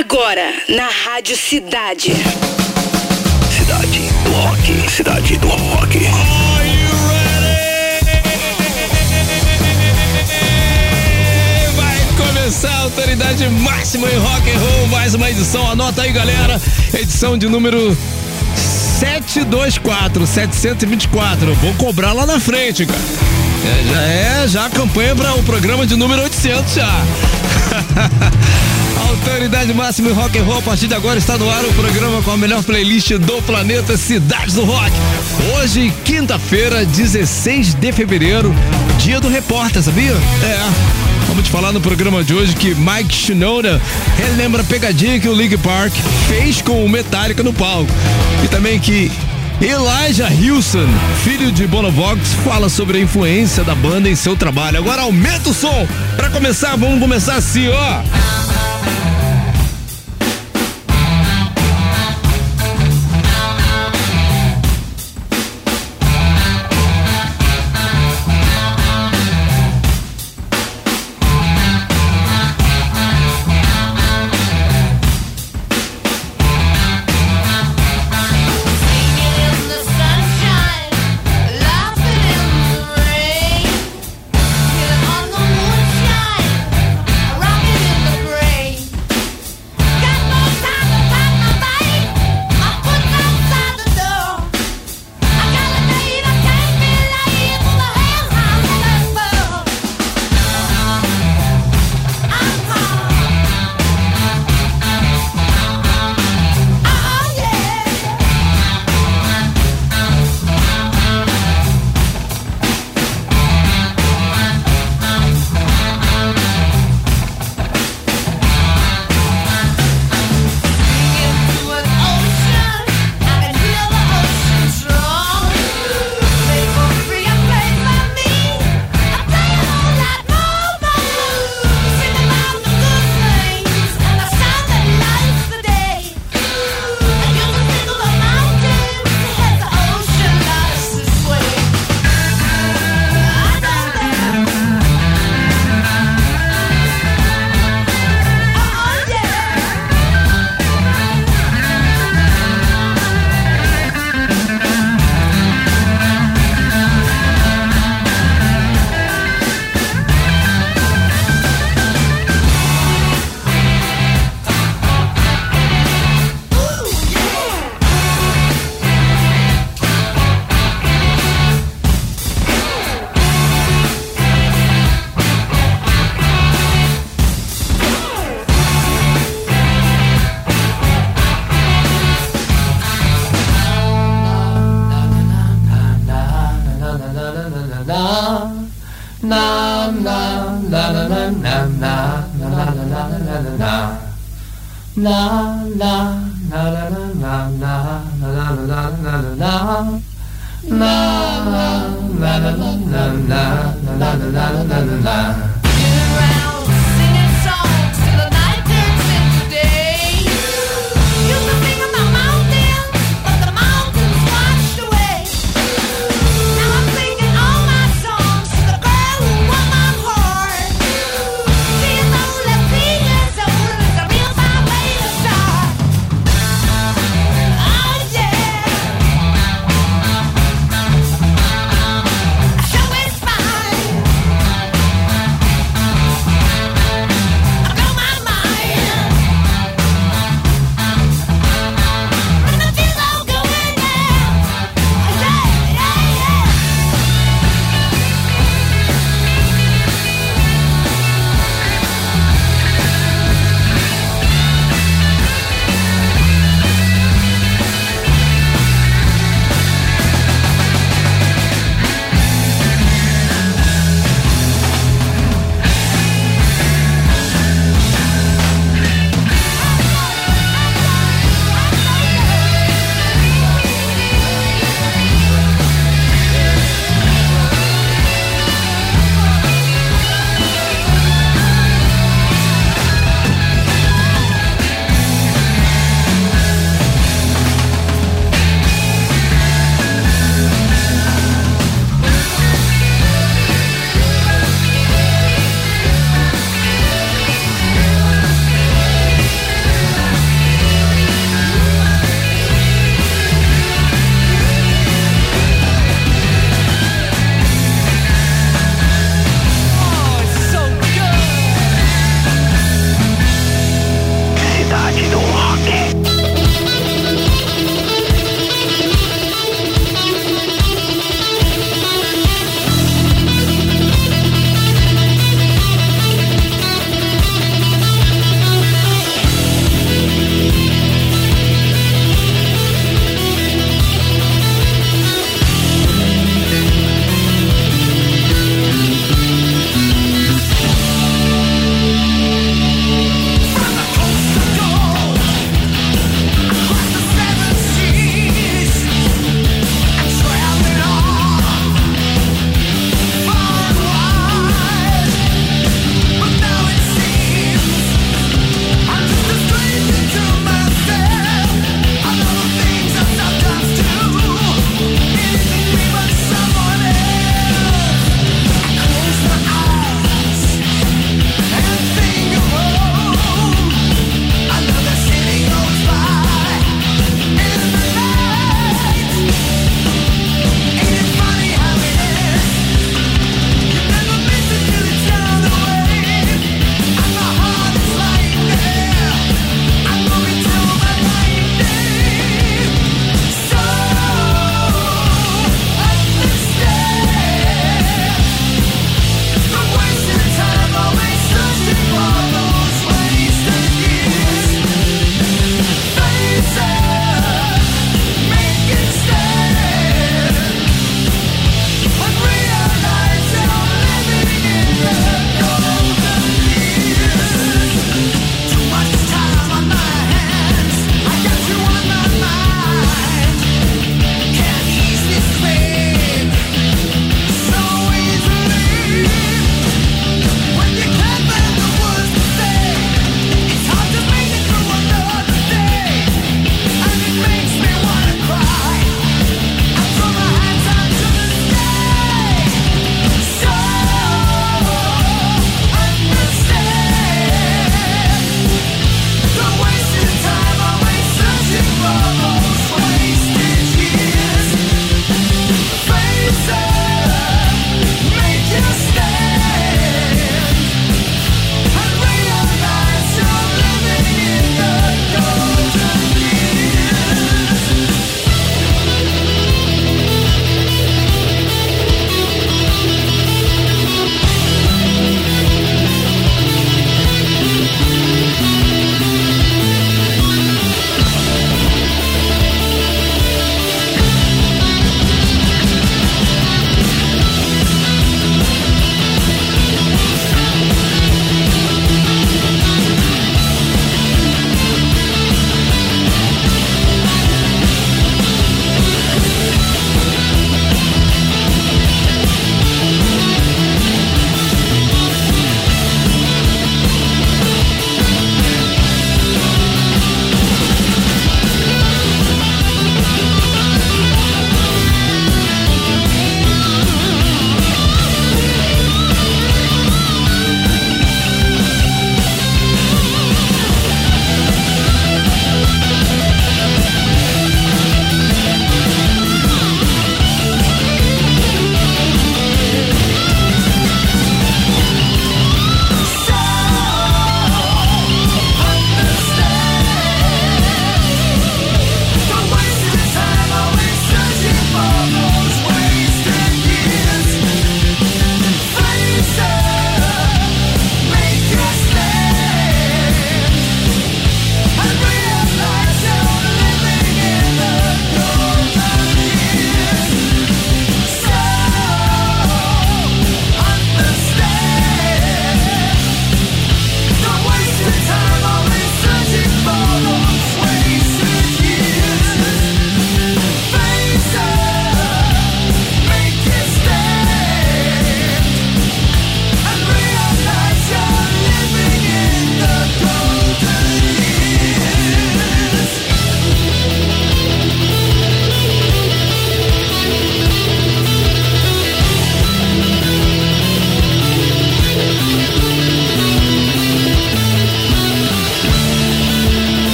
Agora, na Rádio Cidade. Cidade do Rock. Cidade do Rock. Vai começar a autoridade máxima em rock and roll, mais uma edição. Anota aí, galera. Edição de número 724, 724. Vou cobrar lá na frente, cara. É, já é, já a campanha para o programa de número 800 já. Autoridade máxima em rock and roll, a partir de agora está no ar o programa com a melhor playlist do planeta Cidades do Rock. Hoje, quinta-feira, 16 de fevereiro, dia do repórter, sabia? É. Vamos te falar no programa de hoje que Mike Shinoda relembra a pegadinha que o League Park fez com o Metallica no palco. E também que Elijah Hilson, filho de Bonovox, fala sobre a influência da banda em seu trabalho. Agora aumenta o som. Para começar, vamos começar assim, ó.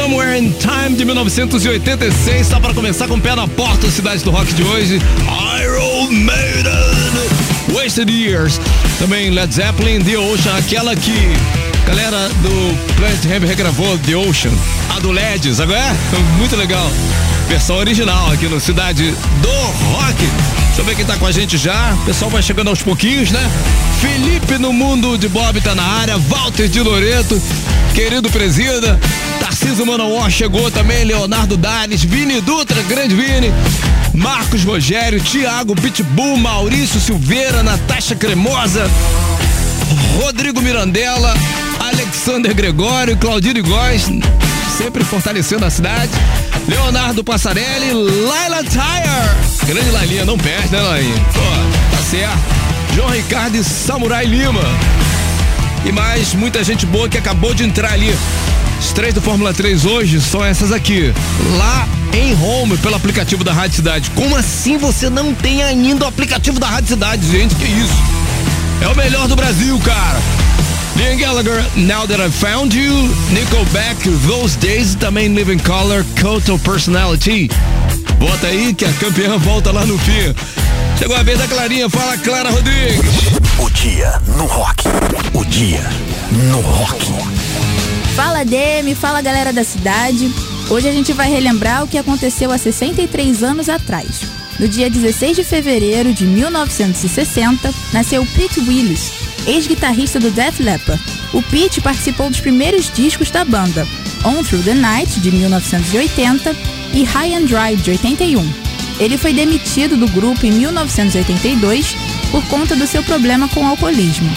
Somewhere in Time de 1986. Só para começar com o pé na porta, cidade do rock de hoje. Iron Maiden. Wasted Years. Também Led Zeppelin, The Ocean, aquela que galera do Planet Hemp regravou The Ocean. A do LEDs, agora é muito legal. Versão original aqui no Cidade do Rock. Deixa eu ver quem tá com a gente já. O pessoal vai chegando aos pouquinhos, né? Felipe no Mundo de Bob tá na área. Walter de Loreto, querido presida. Tarcísio Manowar chegou também. Leonardo Dales, Vini Dutra, grande Vini. Marcos Rogério, Thiago Pitbull, Maurício Silveira, Natasha Cremosa, Rodrigo Mirandela, Alexander Gregório, Claudino Góes, sempre fortalecendo a cidade. Leonardo Passarelli, Laila Tire. Grande Lailinha, não perde, né, Lailinha? Pô, tá certo. João Ricardo e Samurai Lima. E mais muita gente boa que acabou de entrar ali. As três do Fórmula 3 hoje são essas aqui. Lá em home pelo aplicativo da Rádio Cidade. Como assim você não tem ainda o aplicativo da Rádio Cidade, gente? Que isso? É o melhor do Brasil, cara. Liam Gallagher, Now That I Found You, Nickelback, Those Days, também Living Color, Total Personality. Bota aí que a campeã volta lá no fim. Chegou a vez da Clarinha, fala Clara Rodrigues. O dia no rock. O dia no rock. Fala Demi, fala galera da cidade. Hoje a gente vai relembrar o que aconteceu há 63 anos atrás. No dia 16 de fevereiro de 1960, nasceu Pete Willis, ex-guitarrista do Def Leppard. O Pete participou dos primeiros discos da banda, On Through the Night, de 1980, e High and Dry, de 81. Ele foi demitido do grupo em 1982 por conta do seu problema com o alcoolismo.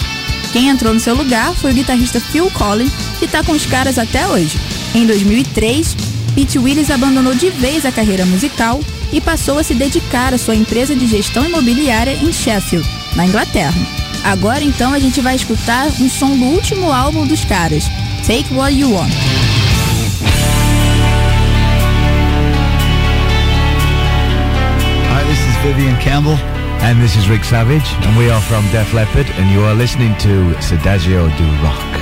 Quem entrou no seu lugar foi o guitarrista Phil Collins, que está com os caras até hoje. Em 2003, Pete Willis abandonou de vez a carreira musical e passou a se dedicar à sua empresa de gestão imobiliária em Sheffield, na Inglaterra. Agora então a gente vai escutar um som do último álbum dos caras, Take What You Want. Vivian Campbell. And this is Rick Savage. And we are from Def Leppard. And you are listening to Sedagio do Rock.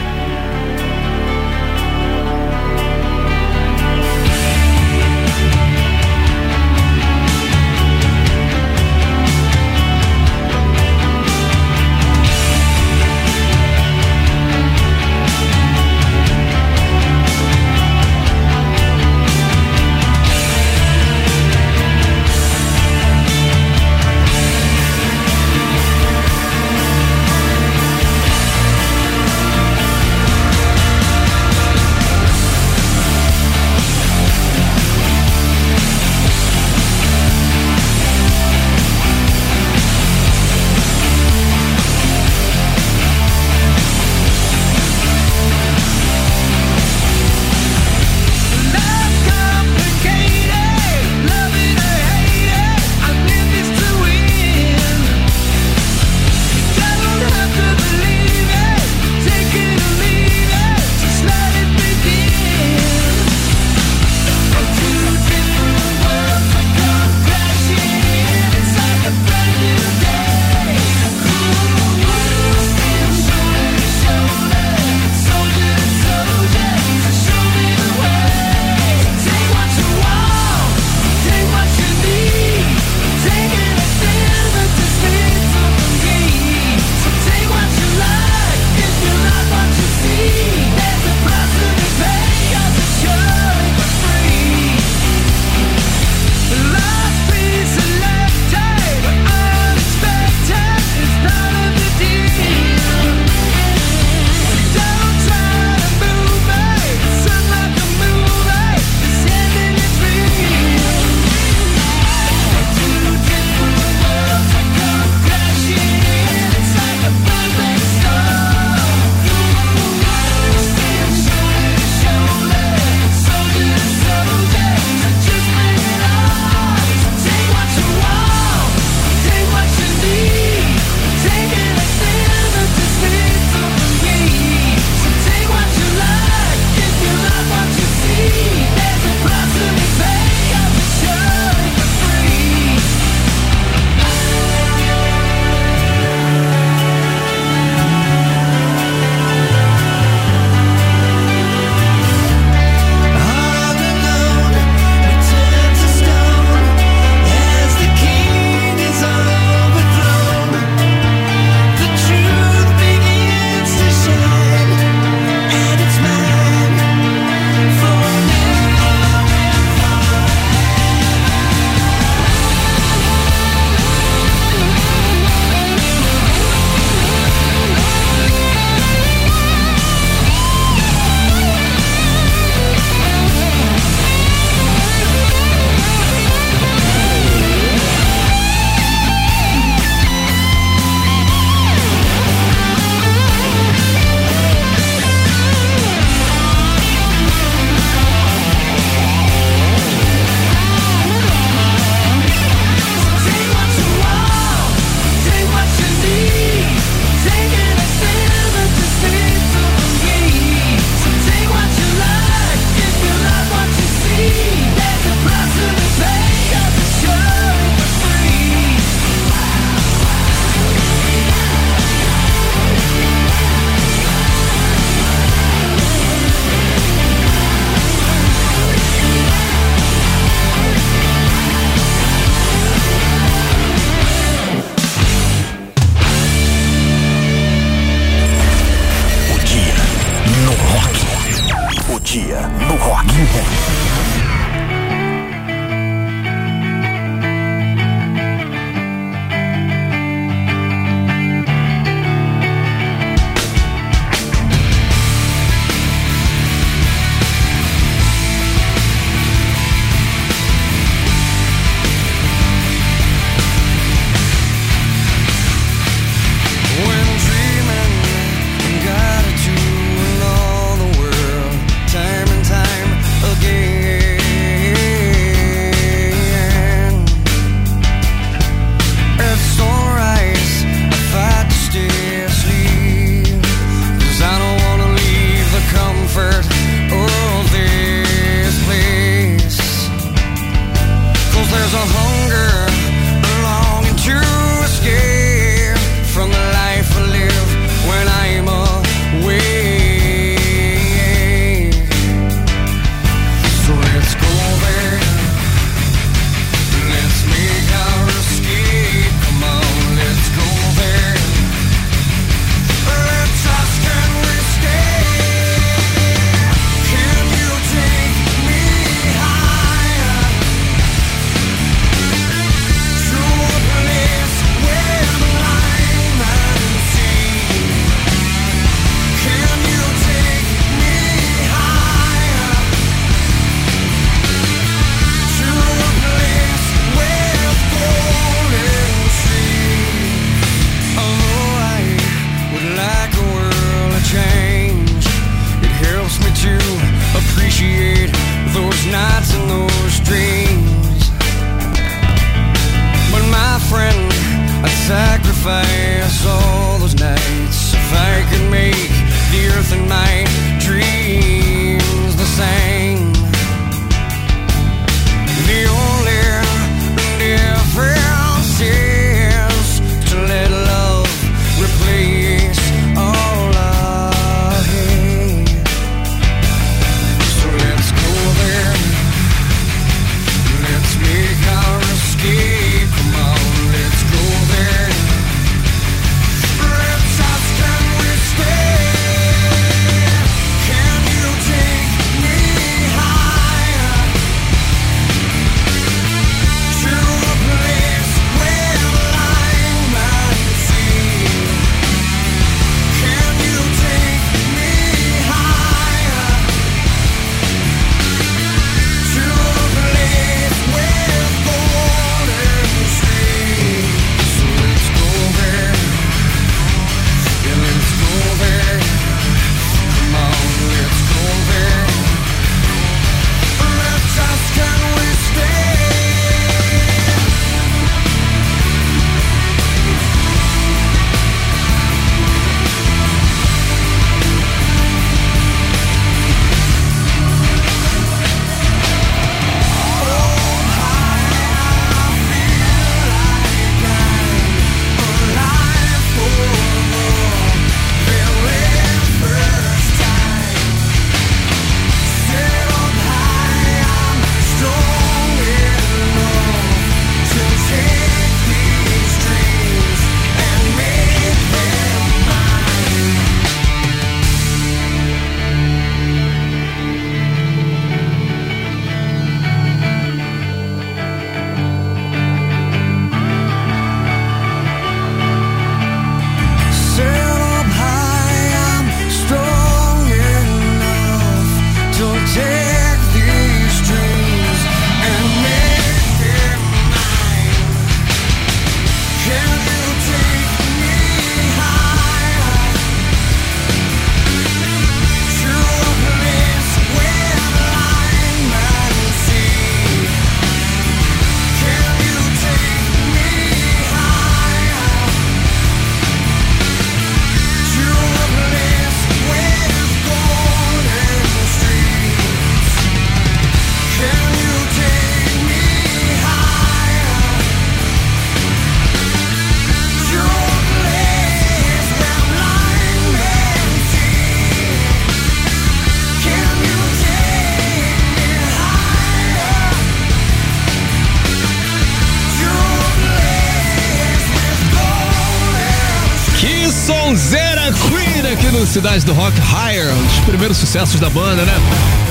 Cidade do Rock Higher, um dos primeiros sucessos da banda, né?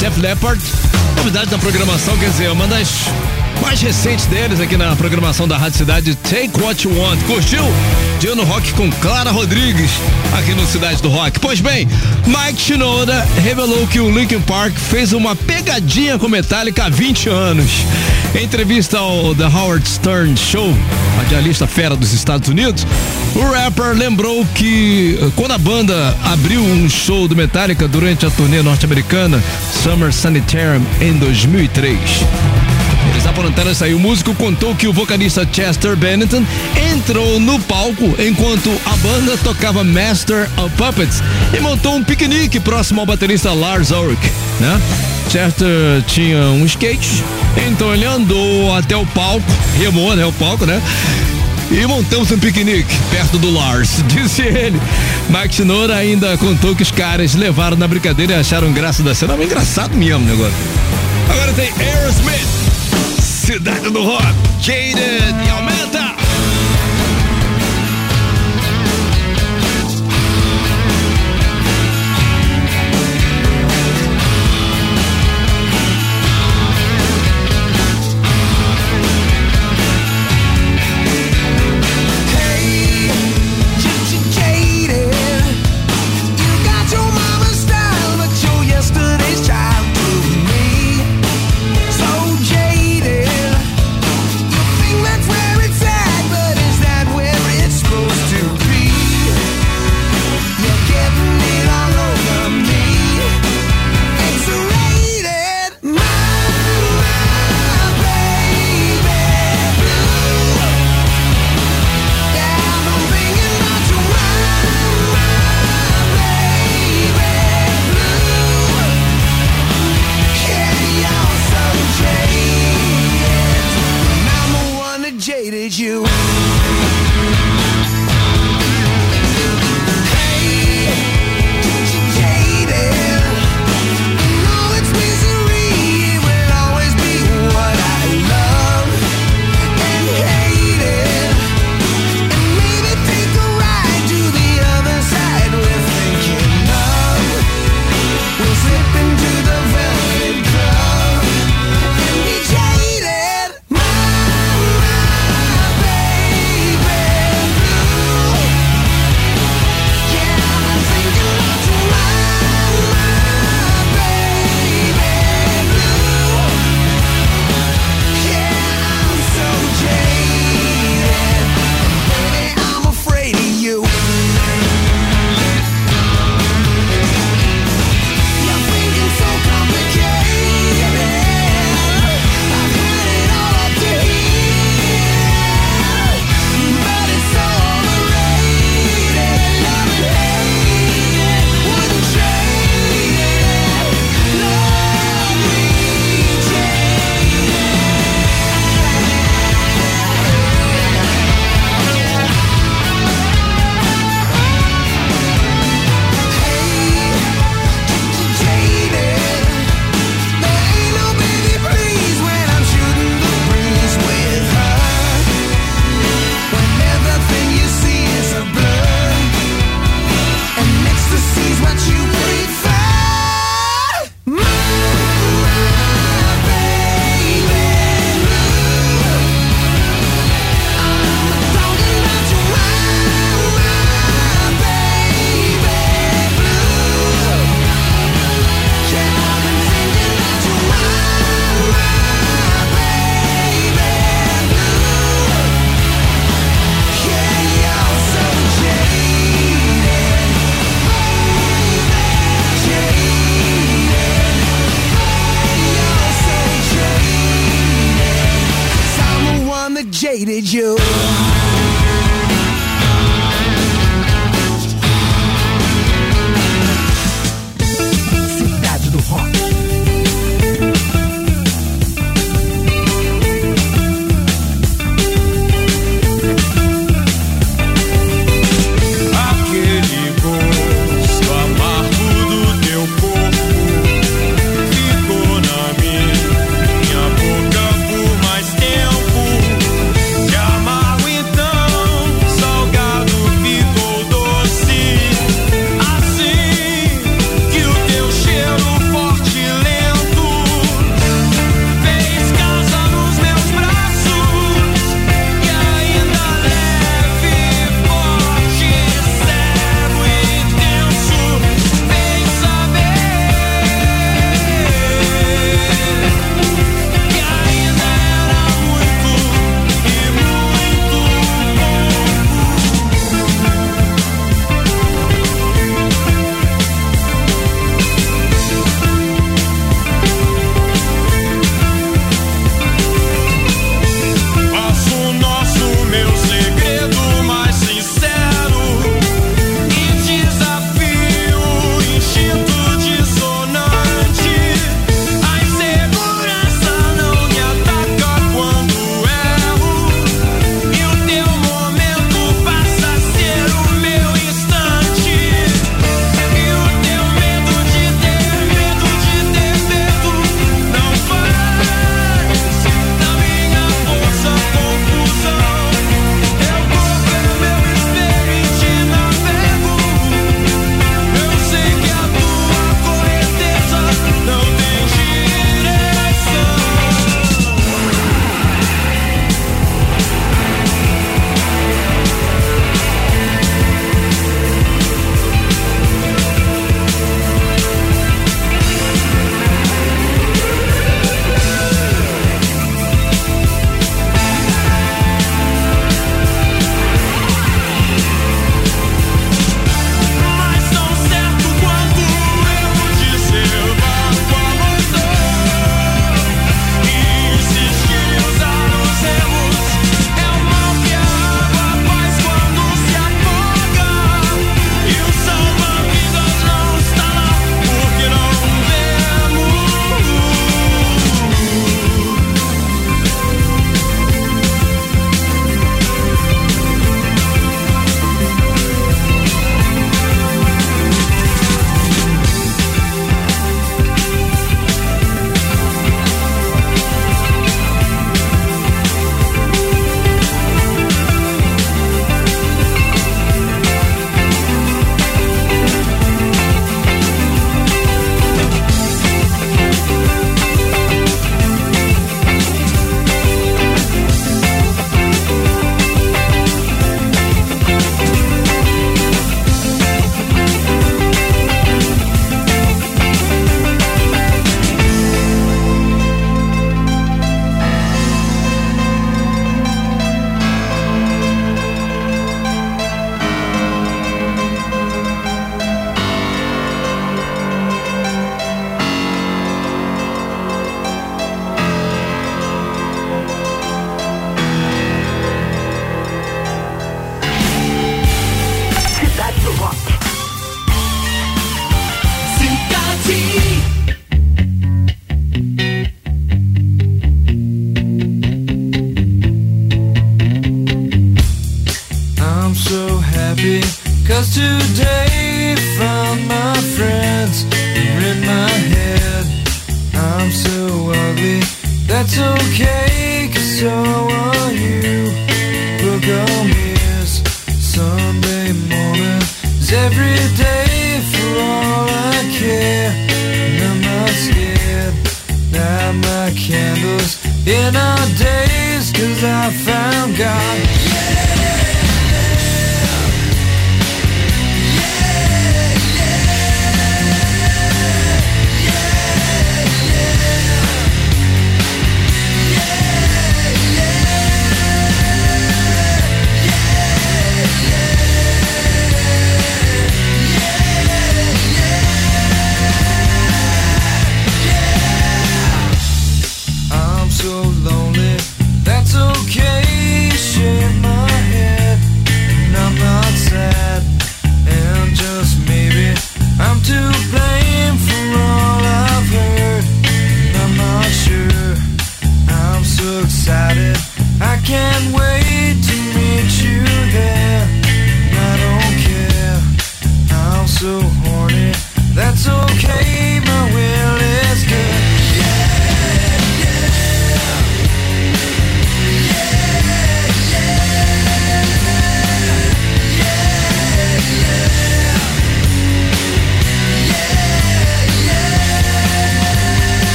Def Leppard, novidade da programação, quer dizer, uma das mais recentes deles aqui na programação da Rádio Cidade, Take What You Want. Curtiu? Dia no Rock com Clara Rodrigues, aqui no Cidade do Rock. Pois bem, Mike Shinoda revelou que o Linkin Park fez uma pegadinha com Metallica há 20 anos. Em entrevista ao The Howard Stern Show, radialista fera dos Estados Unidos, o rapper lembrou que eh, quando a banda abriu um show do Metallica durante a turnê norte-americana Summer Sanitarium em 2003. Eles apontaram isso aí. O músico contou que o vocalista Chester Bennington entrou no palco enquanto a banda tocava Master of Puppets e montou um piquenique próximo ao baterista Lars Ulrich, né? Chester tinha um skate, então ele andou até o palco, remou, né, o palco, né? E montamos um piquenique perto do Lars, disse ele. Mike Shinoda ainda contou que os caras levaram na brincadeira e acharam graça da cena. É engraçado mesmo o negócio. Agora tem Aerosmith, Cidade do Rock, Jaded e aumenta.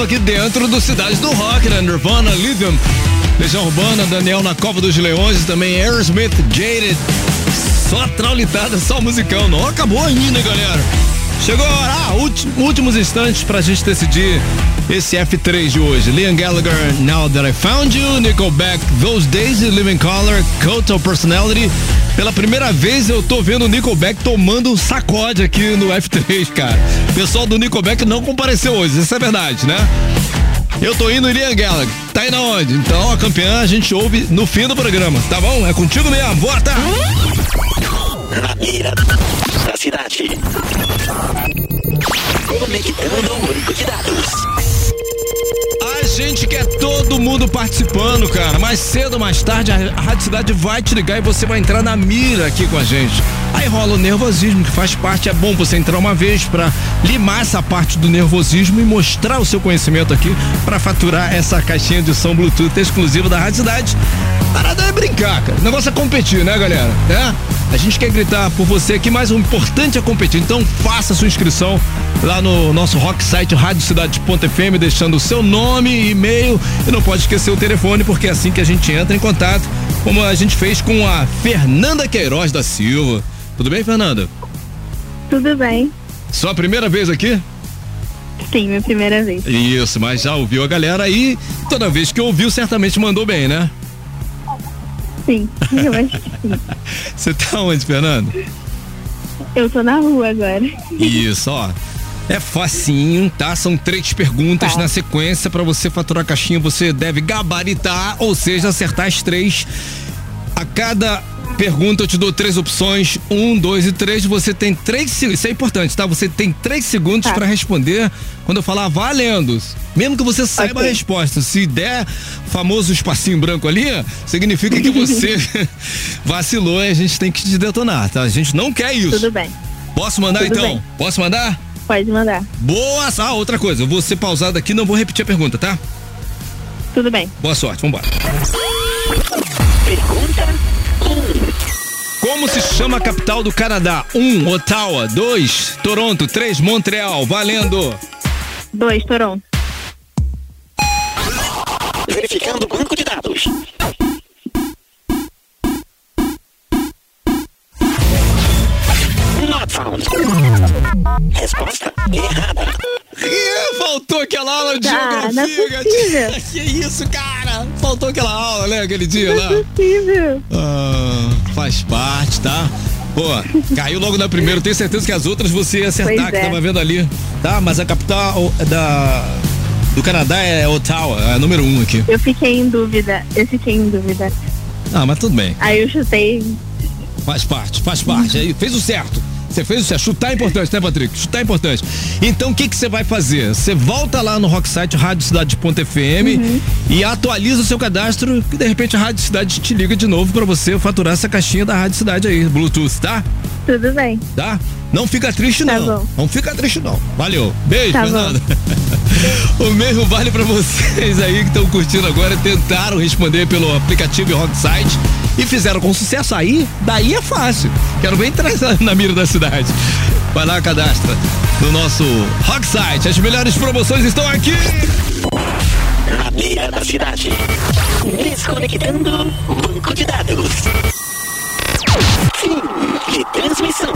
Tocava aqui dentro do Cidade do Rock, né? Nirvana, Lithium, Legião Urbana, Daniel na Cova dos Leões, também Aerosmith, Jaded. Só traulitada, só musicão. Não acabou ainda, galera? Chegou a hora, ah, últi- últimos instantes pra gente decidir esse F3 de hoje. Liam Gallagher, Now That I Found You, Nickelback, Those Days Living Color, Cult of Personality. Pela primeira vez eu tô vendo o Nickelback tomando um sacode aqui no F3, cara. O pessoal do Nickelback não compareceu hoje, isso é verdade, né? Eu tô indo em Gallagher. Tá indo aonde? Então a campeã a gente ouve no fim do programa, tá bom? É contigo mesmo, bota! Na beira da cidade. Conectando o banco de dados. Gente quer todo mundo participando, cara. Mais cedo ou mais tarde, a Rádio Cidade vai te ligar e você vai entrar na mira aqui com a gente. Aí rola o nervosismo, que faz parte. É bom você entrar uma vez pra limar essa parte do nervosismo e mostrar o seu conhecimento aqui pra faturar essa caixinha de som Bluetooth exclusiva da Rádio Cidade. Parada é brincar, cara. O negócio é competir, né, galera? É? A gente quer gritar por você aqui, mas o importante é competir. Então faça sua inscrição lá no nosso rock site radiocidade.fm, deixando o seu nome, e-mail e não pode esquecer o telefone, porque é assim que a gente entra em contato, como a gente fez com a Fernanda Queiroz da Silva. Tudo bem, Fernanda? Tudo bem? Sua primeira vez aqui? Sim, minha primeira vez. Isso, mas já ouviu a galera aí, toda vez que ouviu, certamente mandou bem, né? Sim, eu acho que sim. Você tá onde, Fernanda? Eu tô na rua agora. Isso, ó. É facinho, tá? São três perguntas Tá. na sequência pra você faturar a caixinha. Você deve gabaritar, ou seja, acertar as três. A cada pergunta eu te dou três opções, um, dois e três. Você tem três, se- isso é importante, tá? Você tem três segundos Tá. pra responder quando eu falar valendo. Mesmo que você saiba a Ok. resposta, se der famoso espacinho branco ali, significa que você vacilou e a gente tem que te detonar, tá? A gente não quer isso. Tudo bem. Posso mandar Tudo então? bem. Posso mandar? Pode mandar. Boa! Ah, outra coisa, eu vou ser pausado aqui, não vou repetir a pergunta, tá? Tudo bem. Boa sorte, vambora. Como se chama a capital do Canadá? 1. Um, Ottawa. 2. Toronto. 3. Montreal. Valendo! Dois, Toronto. Verificando o banco de dados. Resposta errada. Ih, faltou aquela aula de não é geografia, possível. gatinha. Que isso, cara? Faltou aquela aula, né? Aquele dia lá. Não é possível. Ah, faz parte, tá? Pô, caiu logo na primeira. Tenho certeza que as outras você ia acertar, Pois que é. tava vendo ali. Tá, mas a capital da, do Canadá é Ottawa, é a número um aqui. Eu fiquei em dúvida. Eu fiquei em dúvida. Ah, mas tudo bem. Aí eu chutei. Faz parte, faz parte. Aí fez o certo. Você fez o certo. Chutar é importante, né, Patrick? Chutar é importante. Então, o que que você vai fazer? Você volta lá no Rocksite radiocidade.fm e atualiza o seu cadastro que de repente a Rádio Cidade te liga de novo pra você faturar essa caixinha da Rádio Cidade aí, Bluetooth, tá? Tudo bem. Tá? Não fica triste Tá não. bom. Não fica triste não. Valeu. Beijo, Tá bom. Fernanda. o mesmo vale pra vocês aí que estão curtindo agora, tentaram responder pelo aplicativo Rocksite e fizeram com sucesso aí, daí é fácil. Quero bem entrar na- mira da cidade. Vai lá, cadastra no nosso Rocksite. As melhores promoções estão aqui. Na beira da cidade. Desconectando banco de dados. Fim de transmissão.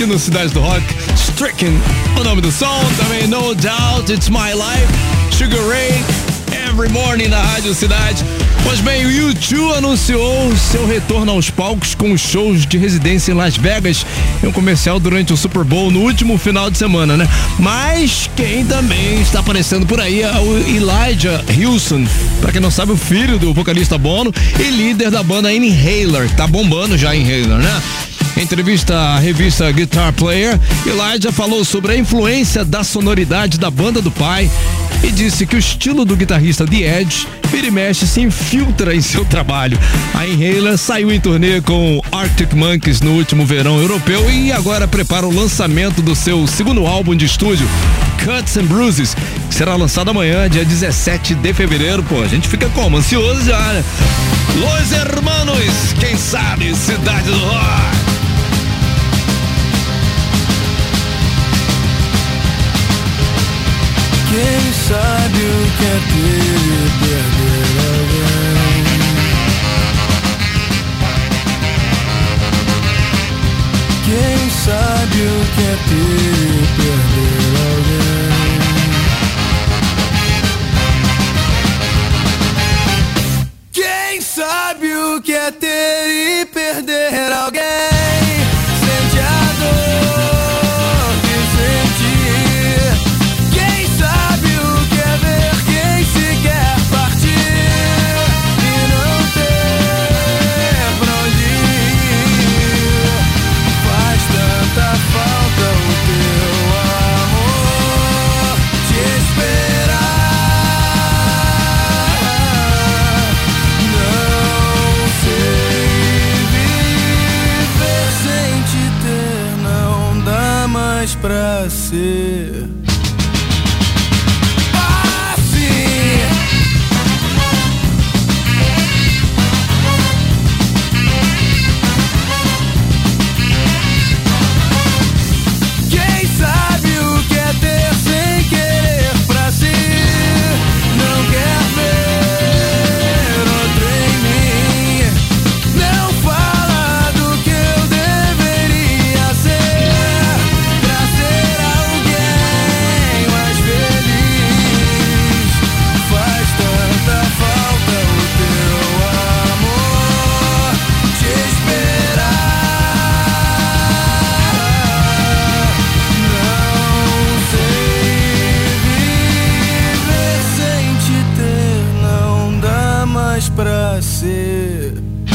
Aqui no Cidade do Rock. Stricken, o nome do som. Também No Doubt, It's My Life. Sugar Ray, Every Morning na Rádio Cidade. Pois bem, o U2 anunciou seu retorno aos palcos com shows de residência em Las Vegas em um comercial durante o Super Bowl no último final de semana, né? Mas quem também está aparecendo por aí é o Elijah Hilson, pra quem não sabe, o filho do vocalista Bono e líder da banda Inhaler. Tá bombando já Inhaler, né? Entrevista à revista Guitar Player, Elijah falou sobre a influência da sonoridade da banda do pai e disse que o estilo do guitarrista The Edge vira e mexe se infiltra em seu trabalho. A Inhaler saiu em turnê com Arctic Monkeys no último verão europeu e agora prepara o lançamento do seu segundo álbum de estúdio, Cuts and Bruises, que será lançado amanhã, dia 17 de fevereiro. Pô, a gente fica como? Ansioso já, né? Los Hermanos, quem sabe, Cidade do Rock. Sabe o que é ter? Quem sabe o que é ter pra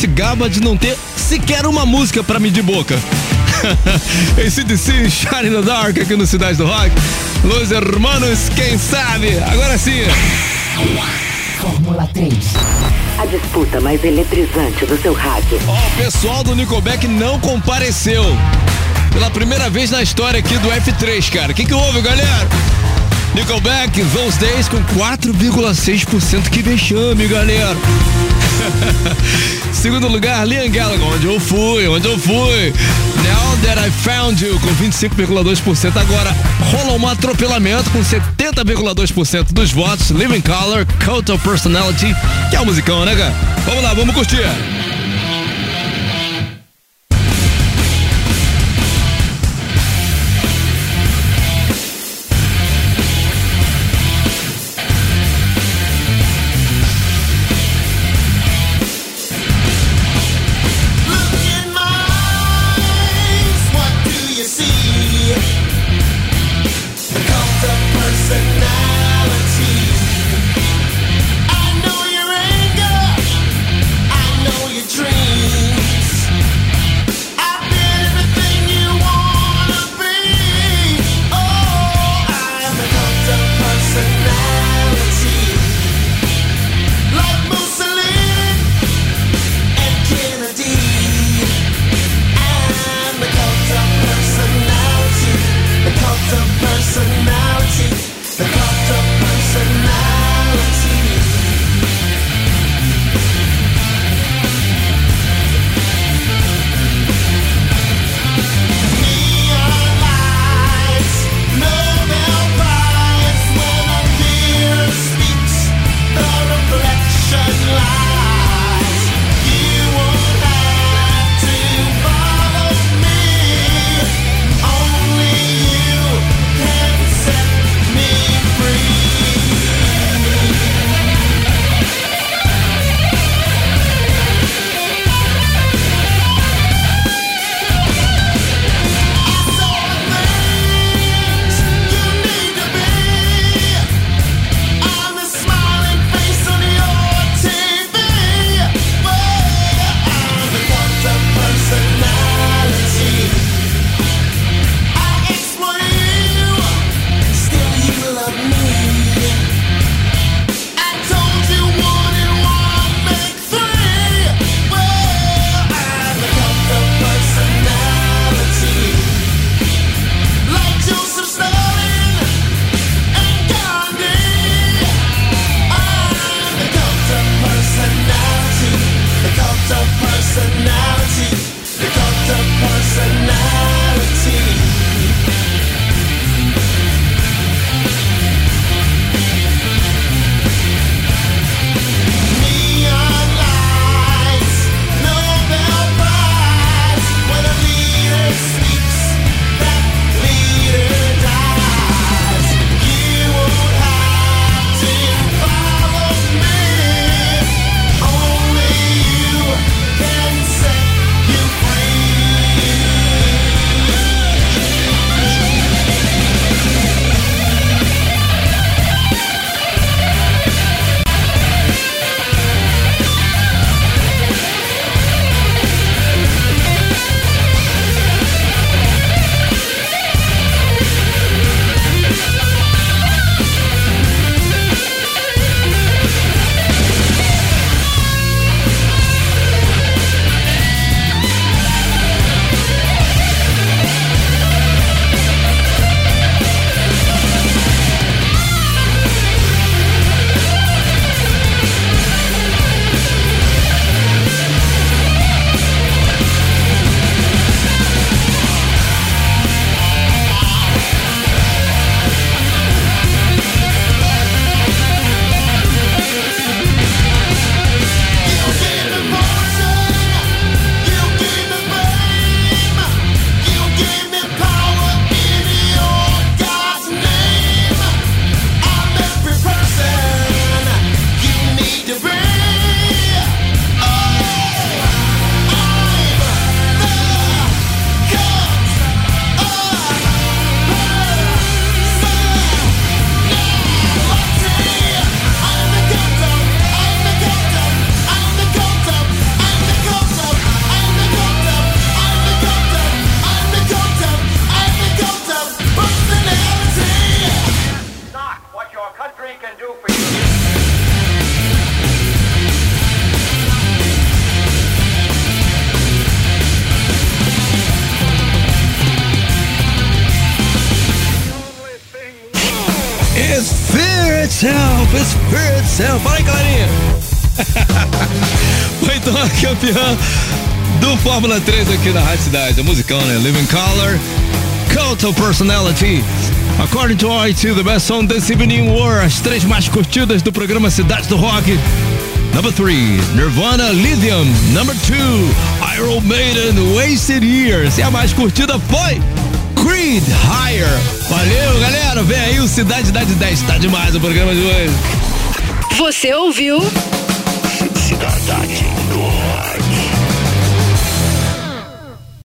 se gaba de não ter sequer uma música pra medir boca. ACDC, Shine in the Dark aqui no Cidade do Rock. Los Hermanos, quem sabe? Agora sim. Fórmula 3. A disputa mais eletrizante do seu rádio. Ó, o pessoal do Nickelback não compareceu. Pela primeira vez na história aqui do F3, cara. O que, que houve, galera? Nickelback, Those Days com 4,6%. Que vexame, galera. Segundo lugar, Liam Gallagher, onde eu fui, onde eu fui. Now That I Found You, com 25,2%. Agora rola um atropelamento com 70,2% dos votos. Living Color, Cult of Personality, que é o musicão, né, cara? Vamos lá, vamos curtir. Fórmula 3 aqui na Rádio Cidade. A musicão, né? Living Color, Cult of Personality. According to IT, the best song this evening were as três mais curtidas do programa Cidade do Rock. Number 3, Nirvana Lithium. Number 2, Iron Maiden Wasted Years. E a mais curtida foi Creed Higher. Valeu, galera. Vem aí o Cidade da 10. Tá demais o programa de hoje. Você ouviu